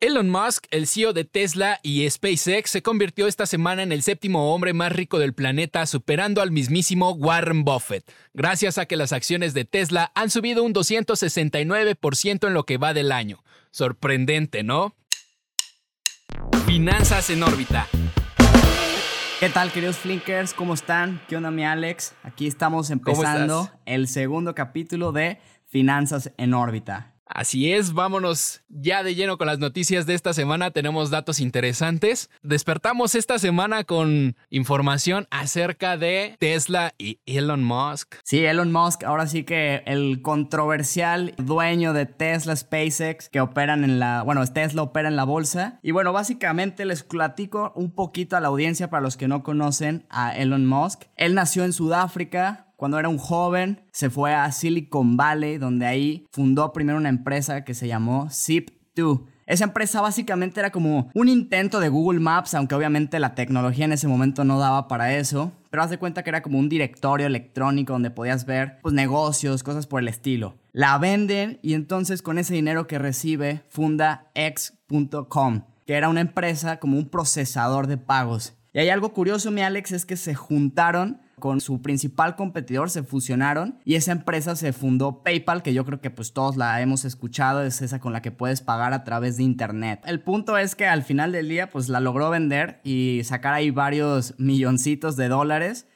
Elon Musk, el CEO de Tesla y SpaceX, se convirtió esta semana en el séptimo hombre más rico del planeta, superando al mismísimo Warren Buffett, gracias a que las acciones de Tesla han subido un 269% en lo que va del año. Sorprendente, ¿no? Finanzas en órbita. ¿Qué tal, queridos Flinkers? ¿Cómo están? ¿Qué onda, mi Alex? Aquí estamos empezando el segundo capítulo de Finanzas en órbita. Así es, vámonos ya de lleno con las noticias de esta semana. Tenemos datos interesantes. Despertamos esta semana con información acerca de Tesla y Elon Musk. Sí, Elon Musk, ahora sí que el controversial dueño de Tesla SpaceX que operan en la, bueno, Tesla opera en la bolsa. Y bueno, básicamente les platico un poquito a la audiencia para los que no conocen a Elon Musk. Él nació en Sudáfrica, cuando era un joven, se fue a Silicon Valley, donde ahí fundó primero una empresa que se llamó Zip2. Esa empresa básicamente era como un intento de Google Maps, aunque obviamente la tecnología en ese momento no daba para eso. Pero haz de cuenta que era como un directorio electrónico donde podías ver pues, negocios, cosas por el estilo. La venden y entonces con ese dinero que recibe funda X.com, que era una empresa como un procesador de pagos. Y hay algo curioso, mi Alex, es que se juntaron con su principal competidor se fusionaron y esa empresa se fundó PayPal, que yo creo que pues todos la hemos escuchado, es esa con la que puedes pagar a través de internet. El punto es que al final del día pues la logró vender y sacar ahí varios milloncitos de dólares.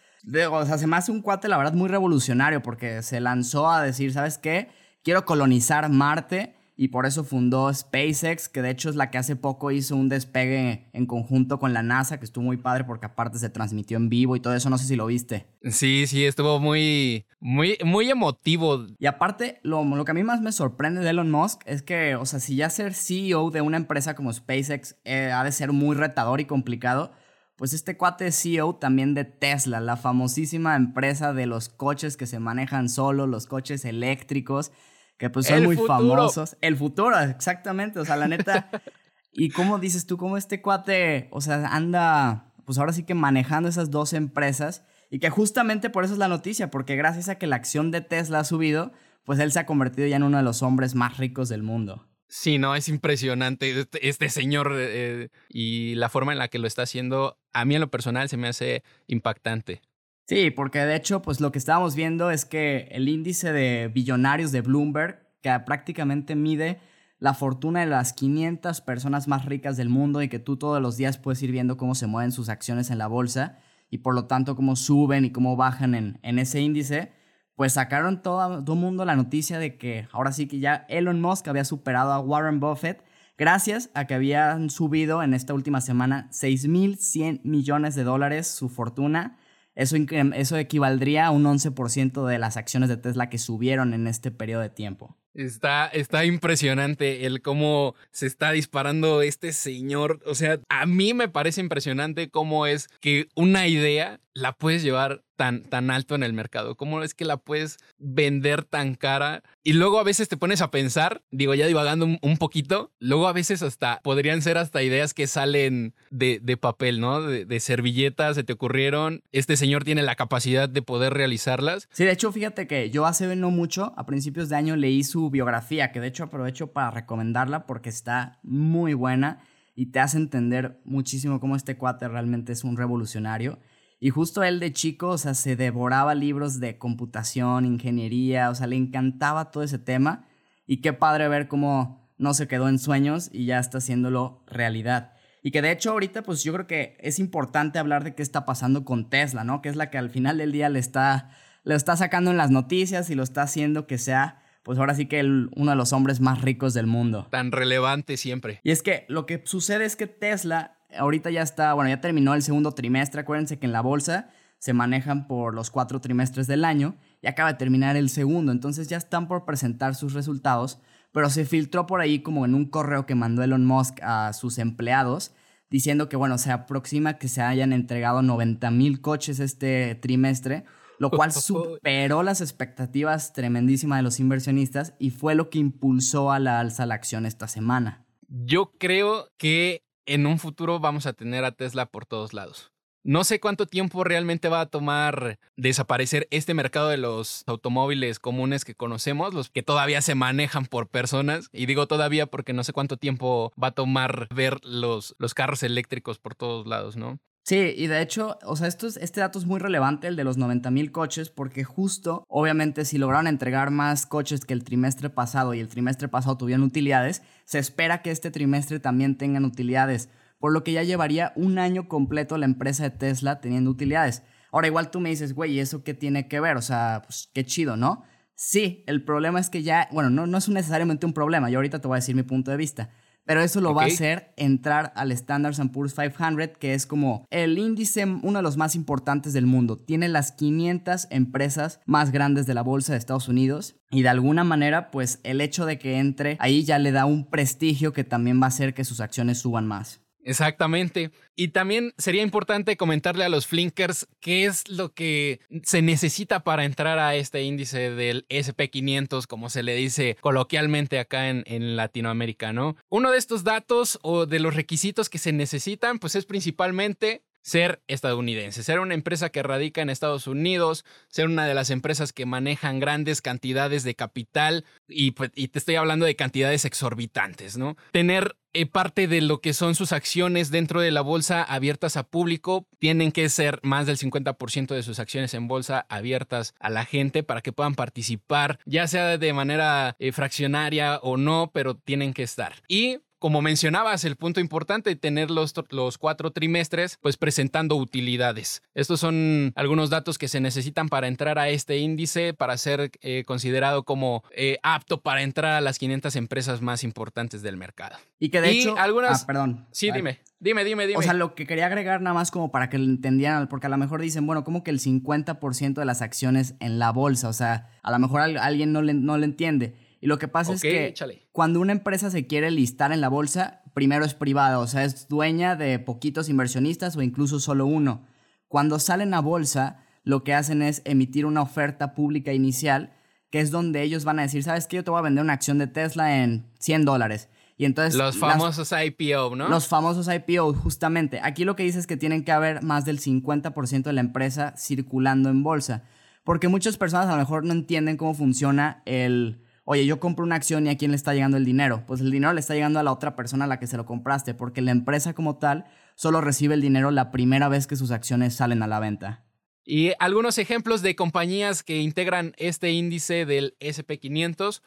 o sea, se me hace un cuate la verdad muy revolucionario porque se lanzó a decir, ¿sabes qué? Quiero colonizar Marte y por eso fundó SpaceX, que de hecho es la que hace poco hizo un despegue en conjunto con la NASA, que estuvo muy padre porque aparte se transmitió en vivo y todo eso, no sé si lo viste. Sí, sí, estuvo muy, muy, muy emotivo. Y aparte, lo, lo que a mí más me sorprende de Elon Musk es que, o sea, si ya ser CEO de una empresa como SpaceX eh, ha de ser muy retador y complicado, pues este cuate es CEO también de Tesla, la famosísima empresa de los coches que se manejan solo, los coches eléctricos que pues son muy famosos. El futuro, exactamente, o sea, la neta. y cómo dices tú, cómo este cuate, o sea, anda, pues ahora sí que manejando esas dos empresas y que justamente por eso es la noticia, porque gracias a que la acción de Tesla ha subido, pues él se ha convertido ya en uno de los hombres más ricos del mundo. Sí, no, es impresionante este, este señor eh, y la forma en la que lo está haciendo, a mí en lo personal se me hace impactante. Sí, porque de hecho, pues lo que estábamos viendo es que el índice de billonarios de Bloomberg, que prácticamente mide la fortuna de las 500 personas más ricas del mundo y que tú todos los días puedes ir viendo cómo se mueven sus acciones en la bolsa y por lo tanto cómo suben y cómo bajan en, en ese índice, pues sacaron todo, el mundo la noticia de que ahora sí que ya Elon Musk había superado a Warren Buffett gracias a que habían subido en esta última semana 6.100 millones de dólares su fortuna eso, eso equivaldría a un 11% de las acciones de Tesla que subieron en este periodo de tiempo. Está, está impresionante el cómo se está disparando este señor. O sea, a mí me parece impresionante cómo es que una idea la puedes llevar tan, tan alto en el mercado? ¿Cómo es que la puedes vender tan cara? Y luego a veces te pones a pensar, digo ya divagando un, poquito, luego a veces hasta podrían ser hasta ideas que salen de, papel, ¿no? De, de, servilletas, se te ocurrieron. Este señor tiene la capacidad de poder realizarlas. Sí, de hecho, fíjate que yo hace no mucho, a principios de año, leí su biografía, que de hecho aprovecho para recomendarla porque está muy buena y te hace entender muchísimo cómo este cuate realmente es un revolucionario. Y justo él de chico, o sea, se devoraba libros de computación, ingeniería, o sea, le encantaba todo ese tema. Y qué padre ver cómo no se quedó en sueños y ya está haciéndolo realidad. Y que de hecho ahorita pues yo creo que es importante hablar de qué está pasando con Tesla, ¿no? Que es la que al final del día le está, le está sacando en las noticias y lo está haciendo que sea pues ahora sí que uno de los hombres más ricos del mundo. Tan relevante siempre. Y es que lo que sucede es que Tesla ahorita ya está, bueno, ya terminó el segundo trimestre. Acuérdense que en la bolsa se manejan por los cuatro trimestres del año y acaba de terminar el segundo. Entonces ya están por presentar sus resultados, pero se filtró por ahí como en un correo que mandó Elon Musk a sus empleados diciendo que, bueno, se aproxima que se hayan entregado 90 mil coches este trimestre, lo cual superó las expectativas tremendísimas de los inversionistas y fue lo que impulsó a la alza la acción esta semana. Yo creo que en un futuro vamos a tener a Tesla por todos lados. No sé cuánto tiempo realmente va a tomar desaparecer este mercado de los automóviles comunes que conocemos, los que todavía se manejan por personas. Y digo todavía porque no sé cuánto tiempo va a tomar ver los, los carros eléctricos por todos lados, ¿no? Sí, y de hecho, o sea, esto es, este dato es muy relevante, el de los 90 mil coches, porque justo, obviamente, si lograron entregar más coches que el trimestre pasado y el trimestre pasado tuvieron utilidades, se espera que este trimestre también tengan utilidades por lo que ya llevaría un año completo la empresa de Tesla teniendo utilidades. Ahora igual tú me dices, güey, ¿y eso qué tiene que ver? O sea, pues qué chido, ¿no? Sí, el problema es que ya, bueno, no, no es necesariamente un problema, yo ahorita te voy a decir mi punto de vista, pero eso lo va a hacer entrar al Standard Poor's 500, que es como el índice, uno de los más importantes del mundo. Tiene las 500 empresas más grandes de la bolsa de Estados Unidos y de alguna manera, pues el hecho de que entre ahí ya le da un prestigio que también va a hacer que sus acciones suban más. Exactamente. Y también sería importante comentarle a los flinkers qué es lo que se necesita para entrar a este índice del SP500, como se le dice coloquialmente acá en, en Latinoamérica, ¿no? Uno de estos datos o de los requisitos que se necesitan, pues es principalmente ser estadounidense, ser una empresa que radica en Estados Unidos, ser una de las empresas que manejan grandes cantidades de capital y, pues, te estoy hablando de cantidades exorbitantes, ¿no? Tener parte de lo que son sus acciones dentro de la bolsa abiertas a público, tienen que ser más del 50% de sus acciones en bolsa abiertas a la gente para que puedan participar, ya sea de manera eh, fraccionaria o no, pero tienen que estar. Y como mencionabas, el punto importante, tener los, los cuatro trimestres, pues presentando utilidades. Estos son algunos datos que se necesitan para entrar a este índice, para ser eh, considerado como eh, apto para entrar a las 500 empresas más importantes del mercado. Y que de hecho... Algunas... Ah, perdón. Sí, dime. Dime, dime, dime. O sea, lo que quería agregar nada más como para que lo entendieran, porque a lo mejor dicen, bueno, como que el 50% de las acciones en la bolsa, o sea, a lo mejor alguien no le, no le entiende. Y lo que pasa es que cuando una empresa se quiere listar en la bolsa, primero es privada, o sea, es dueña de poquitos inversionistas o incluso solo uno. Cuando salen a bolsa, lo que hacen es emitir una oferta pública inicial, que es donde ellos van a decir, ¿sabes qué? Yo te voy a vender una acción de Tesla en 100 dólares. Y entonces... Los famosos IPO, ¿no? Los famosos IPO, justamente. Aquí lo que dice es que tienen que haber más del 50% de la empresa circulando en bolsa. Porque muchas personas a lo mejor no entienden cómo funciona el oye, yo compro una acción y a quién le está llegando el dinero. Pues el dinero le está llegando a la otra persona a la que se lo compraste, porque la empresa como tal solo recibe el dinero la primera vez que sus acciones salen a la venta. Y algunos ejemplos de compañías que integran este índice del SP500,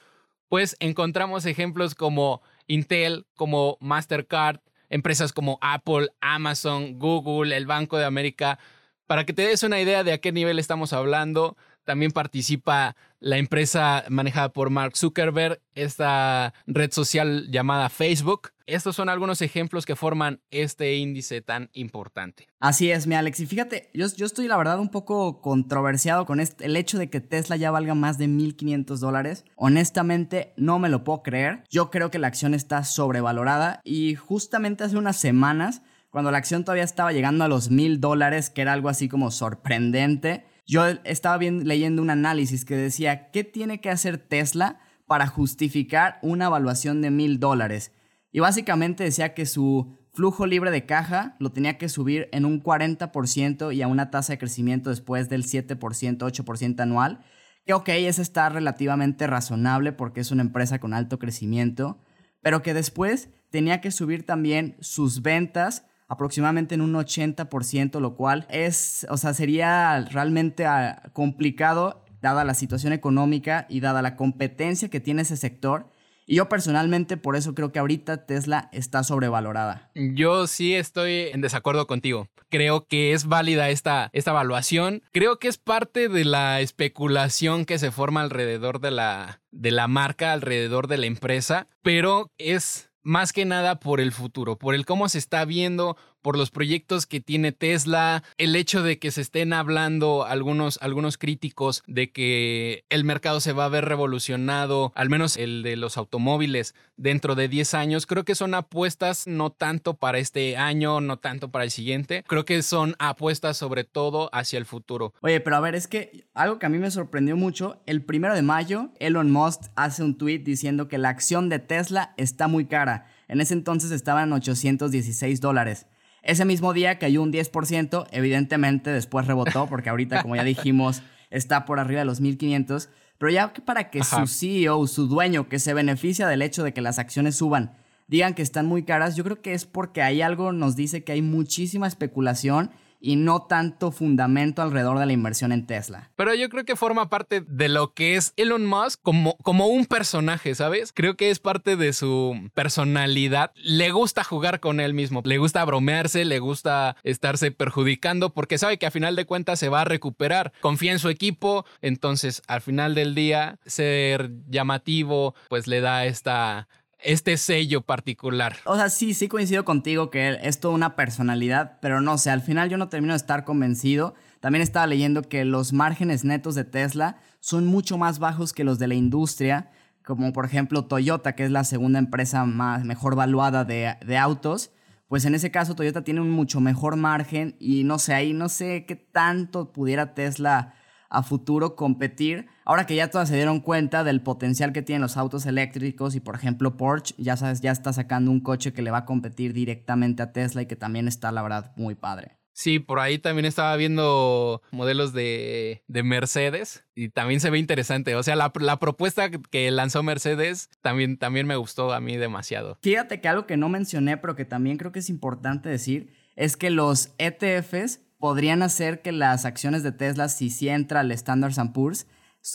pues encontramos ejemplos como Intel, como Mastercard, empresas como Apple, Amazon, Google, el Banco de América. Para que te des una idea de a qué nivel estamos hablando, también participa la empresa manejada por Mark Zuckerberg, esta red social llamada Facebook. Estos son algunos ejemplos que forman este índice tan importante. Así es, mi Alex. Y fíjate, yo, estoy la verdad un poco controversiado con este, el hecho de que Tesla ya valga más de 1.500 dólares. Honestamente, no me lo puedo creer. Yo creo que la acción está sobrevalorada y justamente hace unas semanas, cuando la acción todavía estaba llegando a los 1.000 dólares, que era algo así como sorprendente, yo estaba leyendo un análisis que decía, ¿qué tiene que hacer Tesla para justificar una evaluación de mil dólares? Y básicamente decía que su flujo libre de caja lo tenía que subir en un 40% y a una tasa de crecimiento después del 7%, 8% anual. Que ok, eso está relativamente razonable porque es una empresa con alto crecimiento, pero que después tenía que subir también sus ventas aproximadamente en un 80%, lo cual es, o sea, sería realmente ah, complicado dada la situación económica y dada la competencia que tiene ese sector. Y yo personalmente por eso creo que ahorita Tesla está sobrevalorada. Yo sí estoy en desacuerdo contigo. Creo que es válida esta, esta evaluación. Creo que es parte de la especulación que se forma alrededor de la, de la marca, alrededor de la empresa, pero es más que nada por el futuro, por el cómo se está viendo, por los proyectos que tiene Tesla, el hecho de que se estén hablando algunos, algunos críticos de que el mercado se va a ver revolucionado, al menos el de los automóviles, dentro de 10 años, creo que son apuestas no tanto para este año, no tanto para el siguiente, creo que son apuestas sobre todo hacia el futuro. Oye, pero a ver, es que algo que a mí me sorprendió mucho, el primero de mayo, Elon Musk hace un tweet diciendo que la acción de Tesla está muy cara. En ese entonces estaban 816 dólares. Ese mismo día cayó un 10%, evidentemente después rebotó porque ahorita, como ya dijimos, está por arriba de los 1500. Pero ya que para que su CEO, su dueño, que se beneficia del hecho de que las acciones suban, digan que están muy caras, yo creo que es porque hay algo, nos dice que hay muchísima especulación y no tanto fundamento alrededor de la inversión en Tesla. Pero yo creo que forma parte de lo que es Elon Musk como, como un personaje, ¿sabes? Creo que es parte de su personalidad. Le gusta jugar con él mismo, le gusta bromearse, le gusta estarse perjudicando porque sabe que a final de cuentas se va a recuperar. Confía en su equipo, entonces al final del día ser llamativo pues le da esta este sello particular. O sea, sí, sí coincido contigo que es toda una personalidad, pero no sé, al final yo no termino de estar convencido. También estaba leyendo que los márgenes netos de Tesla son mucho más bajos que los de la industria, como por ejemplo Toyota, que es la segunda empresa más, mejor valuada de, de autos. Pues en ese caso Toyota tiene un mucho mejor margen y no sé, ahí no sé qué tanto pudiera Tesla a futuro competir. Ahora que ya todas se dieron cuenta del potencial que tienen los autos eléctricos y por ejemplo Porsche, ya sabes, ya está sacando un coche que le va a competir directamente a Tesla y que también está, la verdad, muy padre. Sí, por ahí también estaba viendo modelos de, Mercedes y también se ve interesante. O sea, la, propuesta que lanzó Mercedes también, también me gustó a mí demasiado. Fíjate que algo que no mencioné, pero que también creo que es importante decir, es que los ETFs podrían hacer que las acciones de Tesla, si sí entra al Standard Poor's,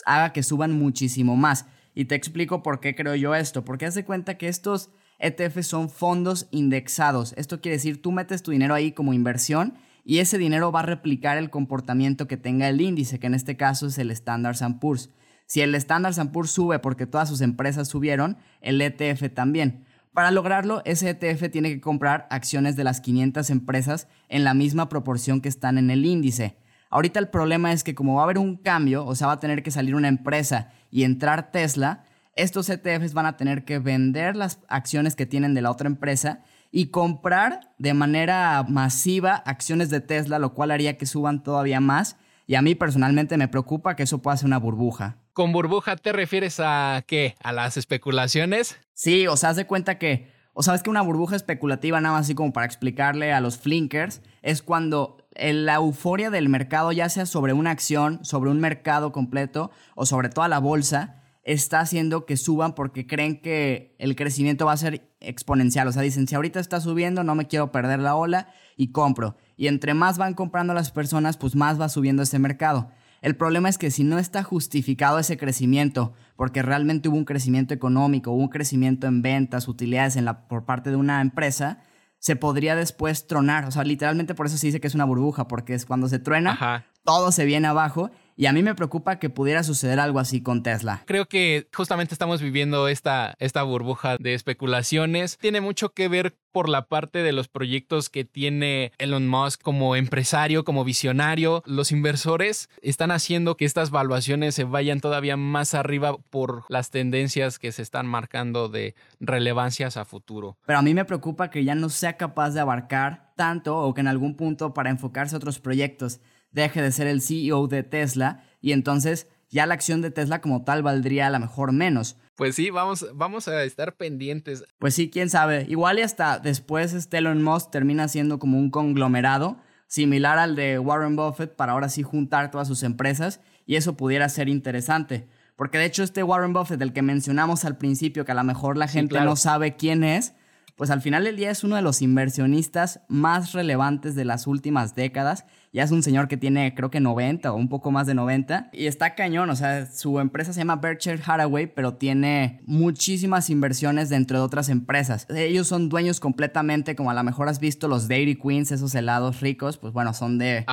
haga que suban muchísimo más. Y te explico por qué creo yo esto. Porque haz de cuenta que estos ETFs son fondos indexados. Esto quiere decir, tú metes tu dinero ahí como inversión y ese dinero va a replicar el comportamiento que tenga el índice, que en este caso es el Standard Poor's. Si el Standard Poor's sube porque todas sus empresas subieron, el ETF también. Para lograrlo, ese ETF tiene que comprar acciones de las 500 empresas en la misma proporción que están en el índice. Ahorita el problema es que como va a haber un cambio, o sea, va a tener que salir una empresa y entrar Tesla, estos ETFs van a tener que vender las acciones que tienen de la otra empresa y comprar de manera masiva acciones de Tesla, lo cual haría que suban todavía más. Y a mí personalmente me preocupa que eso pueda ser una burbuja. ¿Con burbuja te refieres a qué? ¿A las especulaciones? Sí, o sea, haz de cuenta que, o sabes que una burbuja especulativa, nada más así como para explicarle a los flinkers, es cuando la euforia del mercado, ya sea sobre una acción, sobre un mercado completo o sobre toda la bolsa, está haciendo que suban porque creen que el crecimiento va a ser exponencial. O sea, dicen, si ahorita está subiendo, no me quiero perder la ola y compro. Y entre más van comprando las personas, pues más va subiendo ese mercado. El problema es que si no está justificado ese crecimiento, porque realmente hubo un crecimiento económico, hubo un crecimiento en ventas, utilidades en la, por parte de una empresa, se podría después tronar. O sea, literalmente por eso se dice que es una burbuja, porque es cuando se truena, todo se viene abajo y a mí me preocupa que pudiera suceder algo así con Tesla. Creo que justamente estamos viviendo esta, esta burbuja de especulaciones. Tiene mucho que ver por la parte de los proyectos que tiene Elon Musk como empresario, como visionario. Los inversores están haciendo que estas valuaciones se vayan todavía más arriba por las tendencias que se están marcando de relevancias a futuro. Pero a mí me preocupa que ya no sea capaz de abarcar tanto o que en algún punto para enfocarse a otros proyectos deje de ser el CEO de Tesla y entonces ya la acción de Tesla como tal valdría a lo mejor menos. Pues sí, vamos, vamos a estar pendientes. Pues sí, quién sabe. Igual y hasta después este Elon Musk termina siendo como un conglomerado similar al de Warren Buffett para ahora sí juntar todas sus empresas y eso pudiera ser interesante. Porque de hecho este Warren Buffett del que mencionamos al principio, que a lo mejor la gente no sabe quién es, pues al final del día es uno de los inversionistas más relevantes de las últimas décadas. Ya es un señor que tiene creo que 90 o un poco más de 90 y está cañón, o sea, su empresa se llama Berkshire Hathaway, pero tiene muchísimas inversiones dentro de otras empresas. Ellos son dueños completamente, como a lo mejor has visto los Dairy Queens, esos helados ricos, pues bueno, son de,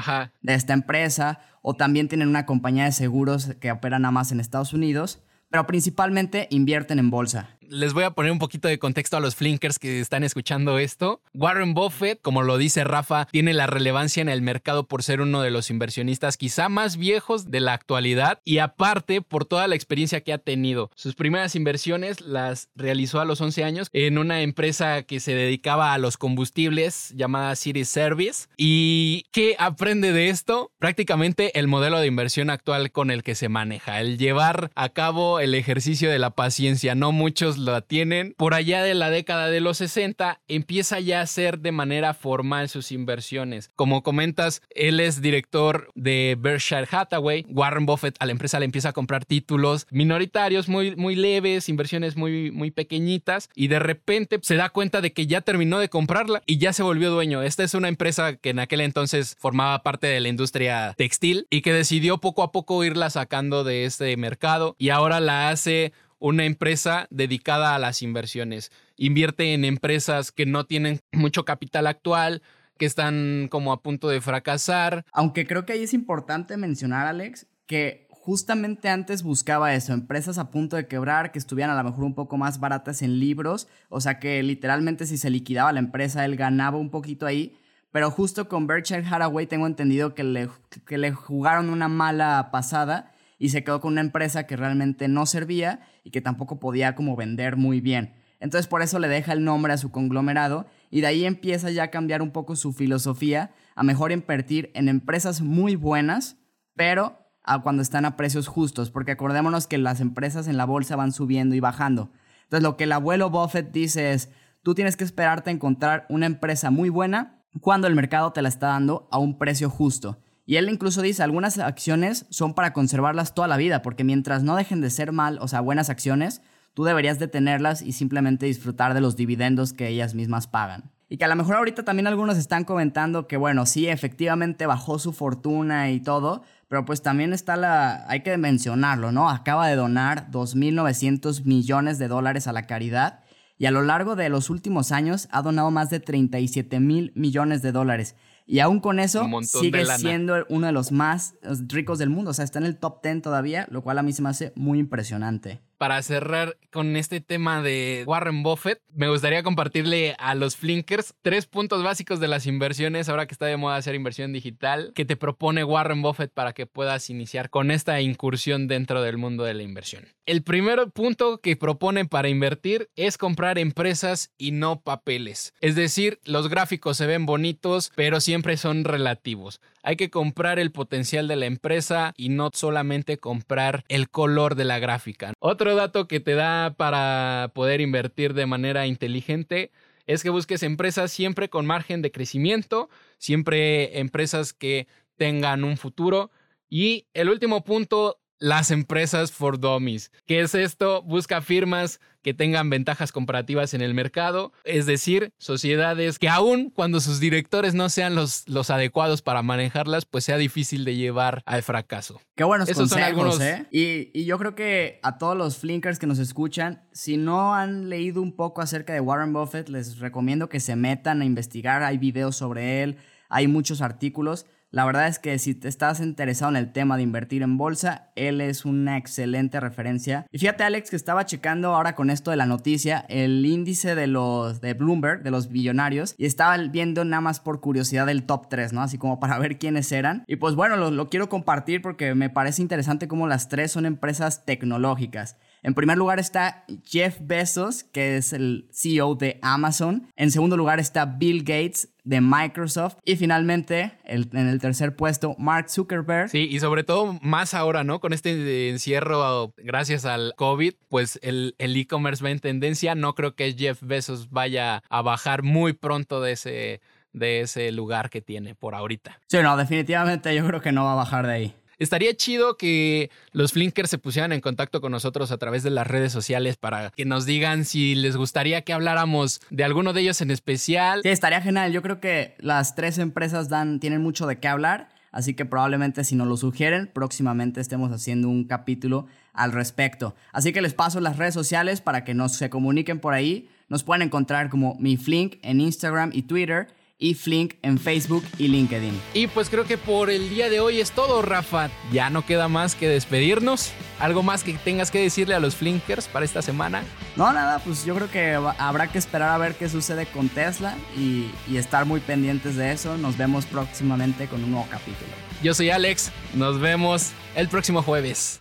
de esta empresa o también tienen una compañía de seguros que opera nada más en Estados Unidos pero principalmente invierten en bolsa les voy a poner un poquito de contexto a los flinkers que están escuchando esto. Warren Buffett, como lo dice Rafa, tiene la relevancia en el mercado por ser uno de los inversionistas quizá más viejos de la actualidad y aparte por toda la experiencia que ha tenido. Sus primeras inversiones las realizó a los 11 años en una empresa que se dedicaba a los combustibles llamada City Service. ¿Y qué aprende de esto? Prácticamente el modelo de inversión actual con el que se maneja, el llevar a cabo el ejercicio de la paciencia. No muchos la tienen, por allá de la década de los 60 empieza ya a hacer de manera formal sus inversiones. Como comentas, él es director de Berkshire Hathaway. Warren Buffett a la empresa le empieza a comprar títulos minoritarios muy, muy leves, inversiones muy, muy pequeñitas y de repente se da cuenta de que ya terminó de comprarla y ya se volvió dueño. Esta es una empresa que en aquel entonces formaba parte de la industria textil y que decidió poco a poco irla sacando de este mercado y ahora la hace una empresa dedicada a las inversiones. Invierte en empresas que no tienen mucho capital actual, que están como a punto de fracasar. Aunque creo que ahí es importante mencionar, Alex, que justamente antes buscaba eso, empresas a punto de quebrar, que estuvieran a lo mejor un poco más baratas en libros, o sea que literalmente si se liquidaba la empresa, él ganaba un poquito ahí. Pero justo con Berkshire Hathaway tengo entendido que le, que le jugaron una mala pasada y se quedó con una empresa que realmente no servía y que tampoco podía como vender muy bien. Entonces por eso le deja el nombre a su conglomerado y de ahí empieza ya a cambiar un poco su filosofía a mejor invertir en empresas muy buenas, pero a cuando están a precios justos, porque acordémonos que las empresas en la bolsa van subiendo y bajando. Entonces lo que el abuelo Buffett dice es, tú tienes que esperarte a encontrar una empresa muy buena cuando el mercado te la está dando a un precio justo. Y él incluso dice, algunas acciones son para conservarlas toda la vida, porque mientras no dejen de ser mal, o sea, buenas acciones, tú deberías de tenerlas y simplemente disfrutar de los dividendos que ellas mismas pagan. Y que a lo mejor ahorita también algunos están comentando que, bueno, sí, efectivamente bajó su fortuna y todo, pero pues también está la, hay que mencionarlo, ¿no? Acaba de donar 2.900 millones de dólares a la caridad y a lo largo de los últimos años ha donado más de 37 mil millones de dólares. Y aún con eso, sigue siendo uno de los más ricos del mundo. O sea, está en el top 10 todavía, lo cual a mí se me hace muy impresionante para cerrar con este tema de Warren Buffett, me gustaría compartirle a los Flinkers tres puntos básicos de las inversiones, ahora que está de moda hacer inversión digital, que te propone Warren Buffett para que puedas iniciar con esta incursión dentro del mundo de la inversión. El primer punto que propone para invertir es comprar empresas y no papeles. Es decir, los gráficos se ven bonitos, pero siempre son relativos. Hay que comprar el potencial de la empresa y no solamente comprar el color de la gráfica. Otro dato que te da para poder invertir de manera inteligente es que busques empresas siempre con margen de crecimiento, siempre empresas que tengan un futuro. Y el último punto las empresas for dummies. ¿Qué es esto? Busca firmas que tengan ventajas comparativas en el mercado, es decir, sociedades que aún cuando sus directores no sean los, los adecuados para manejarlas, pues sea difícil de llevar al fracaso. Qué buenos Esos consejos, son algunos... ¿eh? Y, y yo creo que a todos los flinkers que nos escuchan, si no han leído un poco acerca de Warren Buffett, les recomiendo que se metan a investigar, hay videos sobre él, hay muchos artículos. La verdad es que si te estás interesado en el tema de invertir en bolsa, él es una excelente referencia. Y fíjate Alex que estaba checando ahora con esto de la noticia el índice de los de Bloomberg, de los billonarios, y estaba viendo nada más por curiosidad el top 3, ¿no? Así como para ver quiénes eran. Y pues bueno, lo, lo quiero compartir porque me parece interesante cómo las tres son empresas tecnológicas. En primer lugar está Jeff Bezos, que es el CEO de Amazon. En segundo lugar está Bill Gates de Microsoft. Y finalmente, en el tercer puesto, Mark Zuckerberg. Sí, y sobre todo más ahora, ¿no? Con este encierro gracias al COVID, pues el e-commerce va en tendencia. No creo que Jeff Bezos vaya a bajar muy pronto de ese, de ese lugar que tiene por ahorita. Sí, no, definitivamente yo creo que no va a bajar de ahí. Estaría chido que los Flinkers se pusieran en contacto con nosotros a través de las redes sociales para que nos digan si les gustaría que habláramos de alguno de ellos en especial. Sí, estaría genial. Yo creo que las tres empresas dan, tienen mucho de qué hablar. Así que probablemente si nos lo sugieren, próximamente estemos haciendo un capítulo al respecto. Así que les paso las redes sociales para que nos se comuniquen por ahí. Nos pueden encontrar como mi Flink en Instagram y Twitter y Flink en Facebook y LinkedIn. Y pues creo que por el día de hoy es todo, Rafa. Ya no queda más que despedirnos. ¿Algo más que tengas que decirle a los Flinkers para esta semana? No, nada, pues yo creo que habrá que esperar a ver qué sucede con Tesla y, y estar muy pendientes de eso. Nos vemos próximamente con un nuevo capítulo. Yo soy Alex, nos vemos el próximo jueves.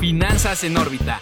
Finanzas en órbita